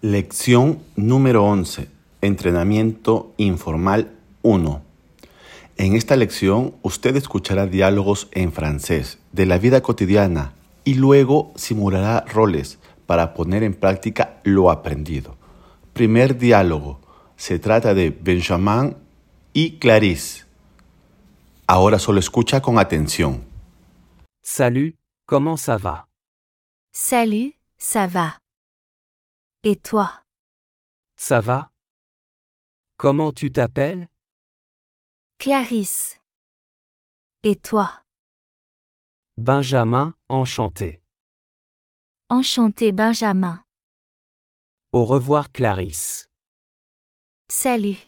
Lección número 11. Entrenamiento informal 1. En esta lección usted escuchará diálogos en francés de la vida cotidiana y luego simulará roles para poner en práctica lo aprendido. Primer diálogo. Se trata de Benjamin y Clarisse. Ahora solo escucha con atención. Salut, comment ça va Salut, ça va. Et toi? Ça va? Comment tu t'appelles? Clarisse. Et toi? Benjamin, enchanté. Enchanté Benjamin. Au revoir Clarisse. Salut.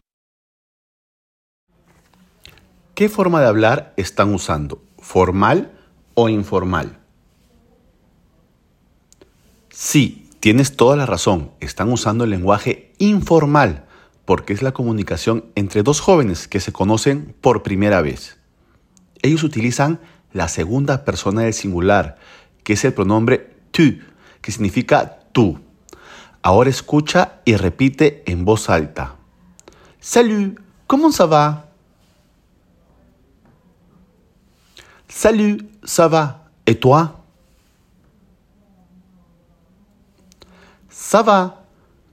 ¿Qué forma de hablar están usando? ¿Formal o informal? Sí, tienes toda la razón. Están usando el lenguaje informal porque es la comunicación entre dos jóvenes que se conocen por primera vez. Ellos utilizan la segunda persona del singular, que es el pronombre tu, que significa tú. Ahora escucha y repite en voz alta. Salut, ¿cómo ça va? Salut, ça va. Et toi? Ça va.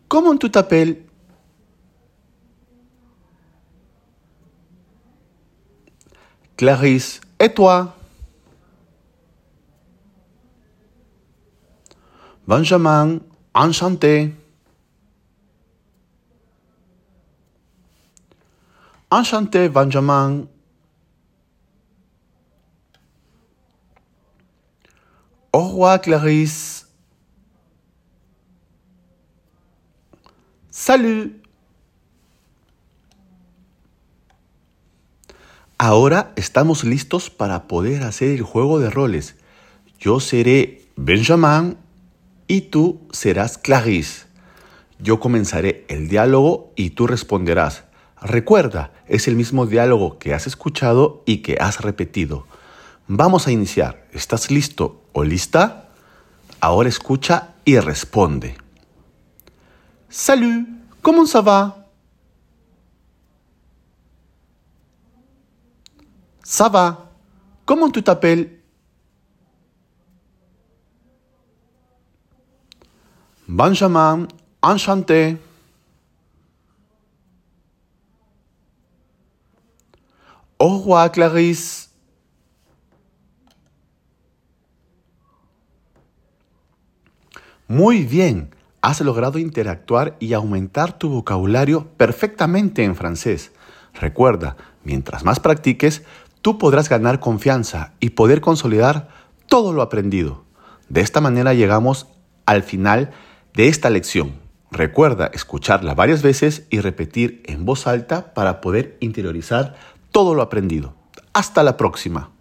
Comment tu t'appelles? Clarisse. Et toi? Benjamin. Enchanté. Enchanté, Benjamin. Au revoir, Clarisse. Salut. Ahora estamos listos para poder hacer el juego de roles. Yo seré Benjamin y tú serás Clarisse. Yo comenzaré el diálogo y tú responderás. Recuerda, es el mismo diálogo que has escuchado y que has repetido. Vamos a iniciar. ¿Estás listo o lista? Ahora escucha y responde. Salut, comment ça va? Ça va. Comment tu t'appelles? Benjamin, enchanté. Au revoir, Clarisse. Muy bien, has logrado interactuar y aumentar tu vocabulario perfectamente en francés. Recuerda, mientras más practiques, tú podrás ganar confianza y poder consolidar todo lo aprendido. De esta manera llegamos al final de esta lección. Recuerda escucharla varias veces y repetir en voz alta para poder interiorizar todo lo aprendido. Hasta la próxima.